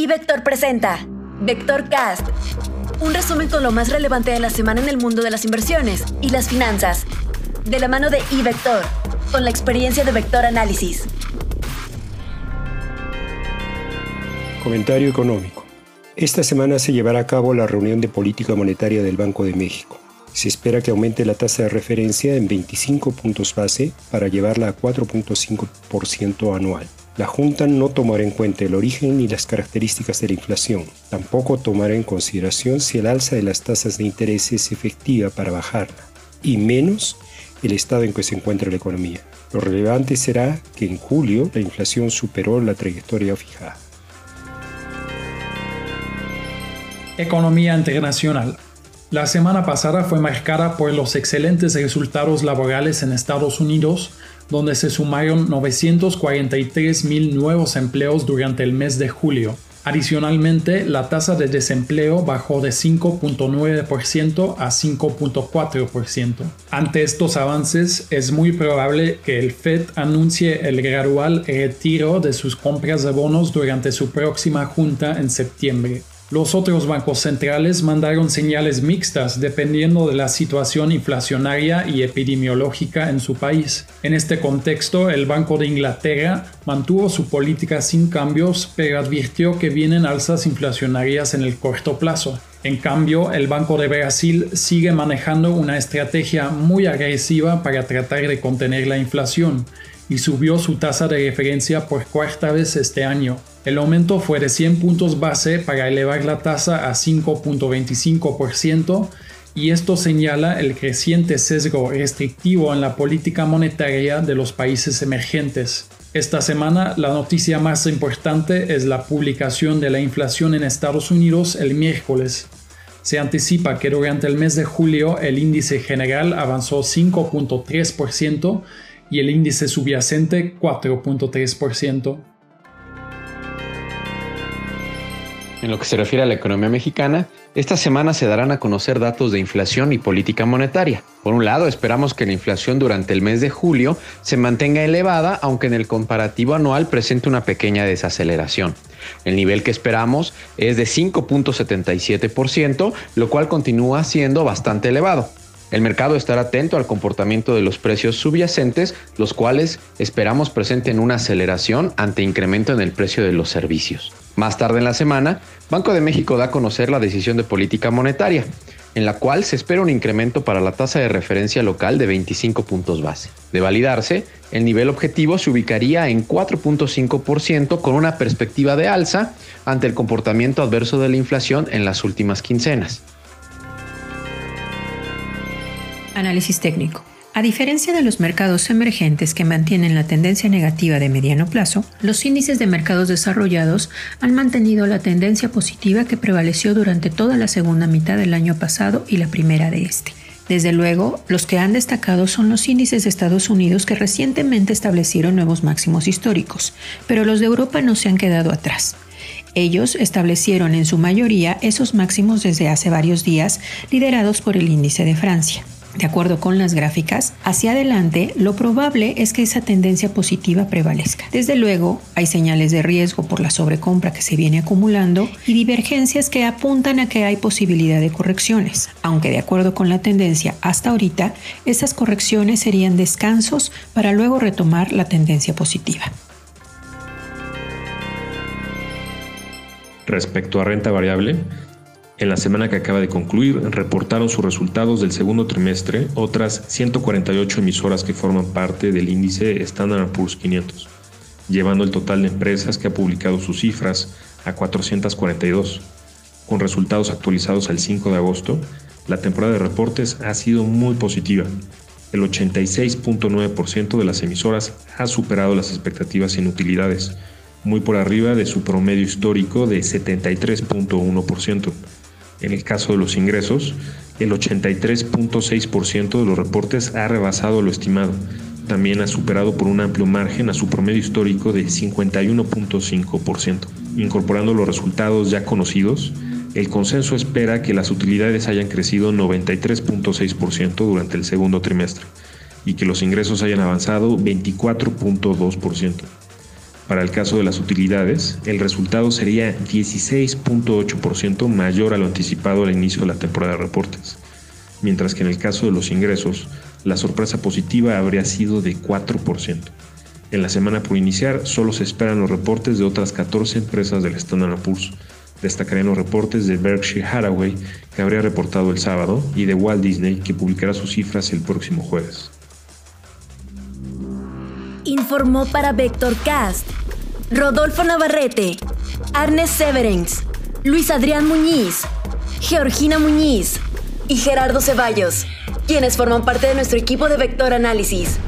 Y Vector presenta Vector Cast, un resumen con lo más relevante de la semana en el mundo de las inversiones y las finanzas, de la mano de iVector, con la experiencia de Vector Análisis. Comentario económico. Esta semana se llevará a cabo la reunión de política monetaria del Banco de México. Se espera que aumente la tasa de referencia en 25 puntos base para llevarla a 4.5% anual. La Junta no tomará en cuenta el origen ni las características de la inflación. Tampoco tomará en consideración si el alza de las tasas de interés es efectiva para bajarla, y menos el estado en que se encuentra la economía. Lo relevante será que en julio la inflación superó la trayectoria fijada. Economía internacional. La semana pasada fue marcada por los excelentes resultados laborales en Estados Unidos, donde se sumaron 943 mil nuevos empleos durante el mes de julio. Adicionalmente, la tasa de desempleo bajó de 5.9% a 5.4%. Ante estos avances, es muy probable que el Fed anuncie el gradual retiro de sus compras de bonos durante su próxima junta en septiembre. Los otros bancos centrales mandaron señales mixtas dependiendo de la situación inflacionaria y epidemiológica en su país. En este contexto, el Banco de Inglaterra mantuvo su política sin cambios, pero advirtió que vienen alzas inflacionarias en el corto plazo. En cambio, el Banco de Brasil sigue manejando una estrategia muy agresiva para tratar de contener la inflación y subió su tasa de referencia por cuarta vez este año. El aumento fue de 100 puntos base para elevar la tasa a 5.25% y esto señala el creciente sesgo restrictivo en la política monetaria de los países emergentes. Esta semana la noticia más importante es la publicación de la inflación en Estados Unidos el miércoles. Se anticipa que durante el mes de julio el índice general avanzó 5.3% y el índice subyacente 4.3%. En lo que se refiere a la economía mexicana, esta semana se darán a conocer datos de inflación y política monetaria. Por un lado, esperamos que la inflación durante el mes de julio se mantenga elevada, aunque en el comparativo anual presente una pequeña desaceleración. El nivel que esperamos es de 5.77%, lo cual continúa siendo bastante elevado. El mercado estará atento al comportamiento de los precios subyacentes, los cuales esperamos presenten una aceleración ante incremento en el precio de los servicios. Más tarde en la semana, Banco de México da a conocer la decisión de política monetaria, en la cual se espera un incremento para la tasa de referencia local de 25 puntos base. De validarse, el nivel objetivo se ubicaría en 4.5% con una perspectiva de alza ante el comportamiento adverso de la inflación en las últimas quincenas. Análisis técnico. A diferencia de los mercados emergentes que mantienen la tendencia negativa de mediano plazo, los índices de mercados desarrollados han mantenido la tendencia positiva que prevaleció durante toda la segunda mitad del año pasado y la primera de este. Desde luego, los que han destacado son los índices de Estados Unidos que recientemente establecieron nuevos máximos históricos, pero los de Europa no se han quedado atrás. Ellos establecieron en su mayoría esos máximos desde hace varios días, liderados por el índice de Francia. De acuerdo con las gráficas, hacia adelante lo probable es que esa tendencia positiva prevalezca. Desde luego, hay señales de riesgo por la sobrecompra que se viene acumulando y divergencias que apuntan a que hay posibilidad de correcciones, aunque de acuerdo con la tendencia hasta ahorita, esas correcciones serían descansos para luego retomar la tendencia positiva. Respecto a renta variable, en la semana que acaba de concluir, reportaron sus resultados del segundo trimestre otras 148 emisoras que forman parte del índice Standard Poor's 500, llevando el total de empresas que ha publicado sus cifras a 442. Con resultados actualizados al 5 de agosto, la temporada de reportes ha sido muy positiva. El 86.9% de las emisoras ha superado las expectativas en utilidades, muy por arriba de su promedio histórico de 73.1%. En el caso de los ingresos, el 83.6% de los reportes ha rebasado lo estimado. También ha superado por un amplio margen a su promedio histórico de 51.5%. Incorporando los resultados ya conocidos, el consenso espera que las utilidades hayan crecido 93.6% durante el segundo trimestre y que los ingresos hayan avanzado 24.2%. Para el caso de las utilidades, el resultado sería 16.8% mayor a lo anticipado al inicio de la temporada de reportes, mientras que en el caso de los ingresos, la sorpresa positiva habría sido de 4%. En la semana por iniciar, solo se esperan los reportes de otras 14 empresas del Standard Poor's. Destacarían los reportes de Berkshire Hathaway, que habría reportado el sábado, y de Walt Disney, que publicará sus cifras el próximo jueves. Informó para Vectorcast Rodolfo Navarrete, Arnes Severens, Luis Adrián Muñiz, Georgina Muñiz y Gerardo Ceballos, quienes forman parte de nuestro equipo de Vector Análisis.